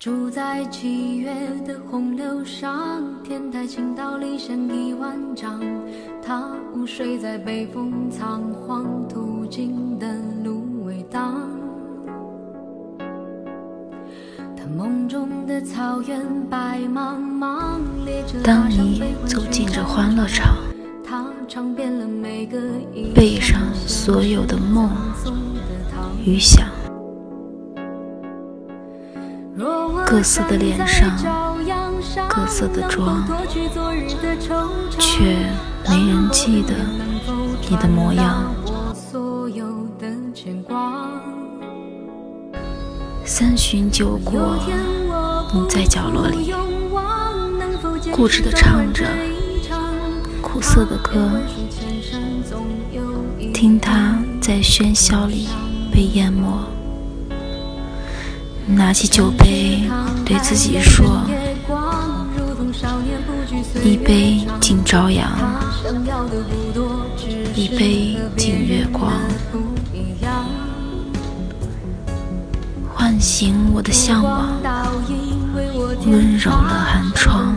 住在七月的洪流上，天台倾倒离山一万丈。他午睡在北风仓皇途经的芦苇荡。他梦中的草原白茫茫，列车当你走进这欢乐场，他尝遍了每个一背上所有的梦与想。各色的脸上，各色的妆，却没人记得你的模样。三巡酒过，你在角落里固执地唱着苦涩的歌，听它在喧嚣里被淹没。拿起酒杯，对自己说：“一杯敬朝阳，一杯敬月光，唤醒我的向往，温柔了寒窗。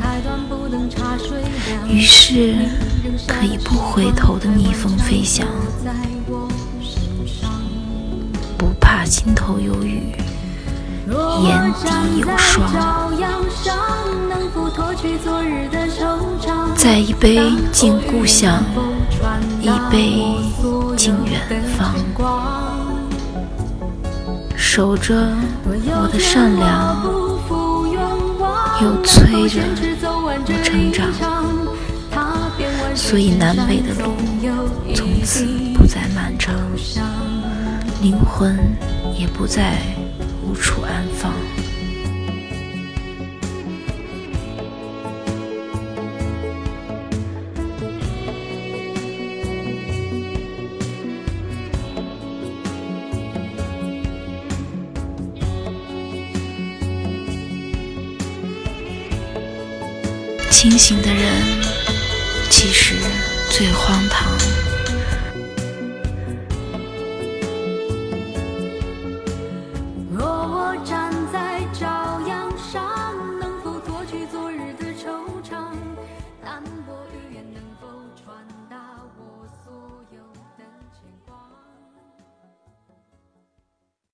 于是，可以不回头的逆风飞翔，不怕心头有雨。”眼底有霜，再一杯敬故乡，一杯敬远方，守着我的善良，又催着我成长。所以南北的路从此不再漫长，灵魂也不再。无处安放。清醒的人，其实最荒唐。愁。